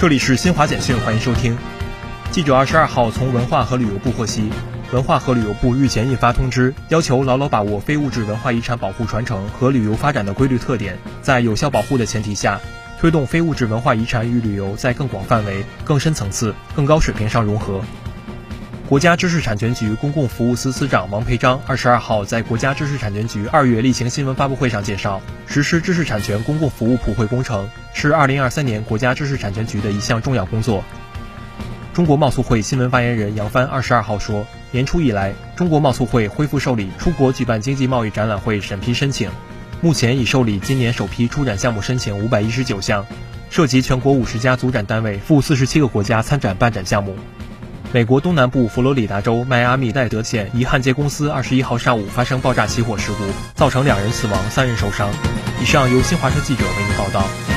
这里是新华简讯，欢迎收听。记者二十二号从文化和旅游部获悉，文化和旅游部日前印发通知，要求牢牢把握非物质文化遗产保护传承和旅游发展的规律特点，在有效保护的前提下，推动非物质文化遗产与旅游在更广范围、更深层次、更高水平上融合。国家知识产权局公共服务司司长王培章二十二号在国家知识产权局二月例行新闻发布会上介绍，实施知识产权公共服务普惠工程是二零二三年国家知识产权局的一项重要工作。中国贸促会新闻发言人杨帆二十二号说，年初以来，中国贸促会恢复受理出国举办经济贸易展览会审批申请，目前已受理今年首批出展项目申请五百一十九项，涉及全国五十家组展单位赴四十七个国家参展办展项目。美国东南部佛罗里达州迈阿密戴德县一焊接公司二十一号上午发生爆炸起火事故，造成两人死亡、三人受伤。以上由新华社记者为您报道。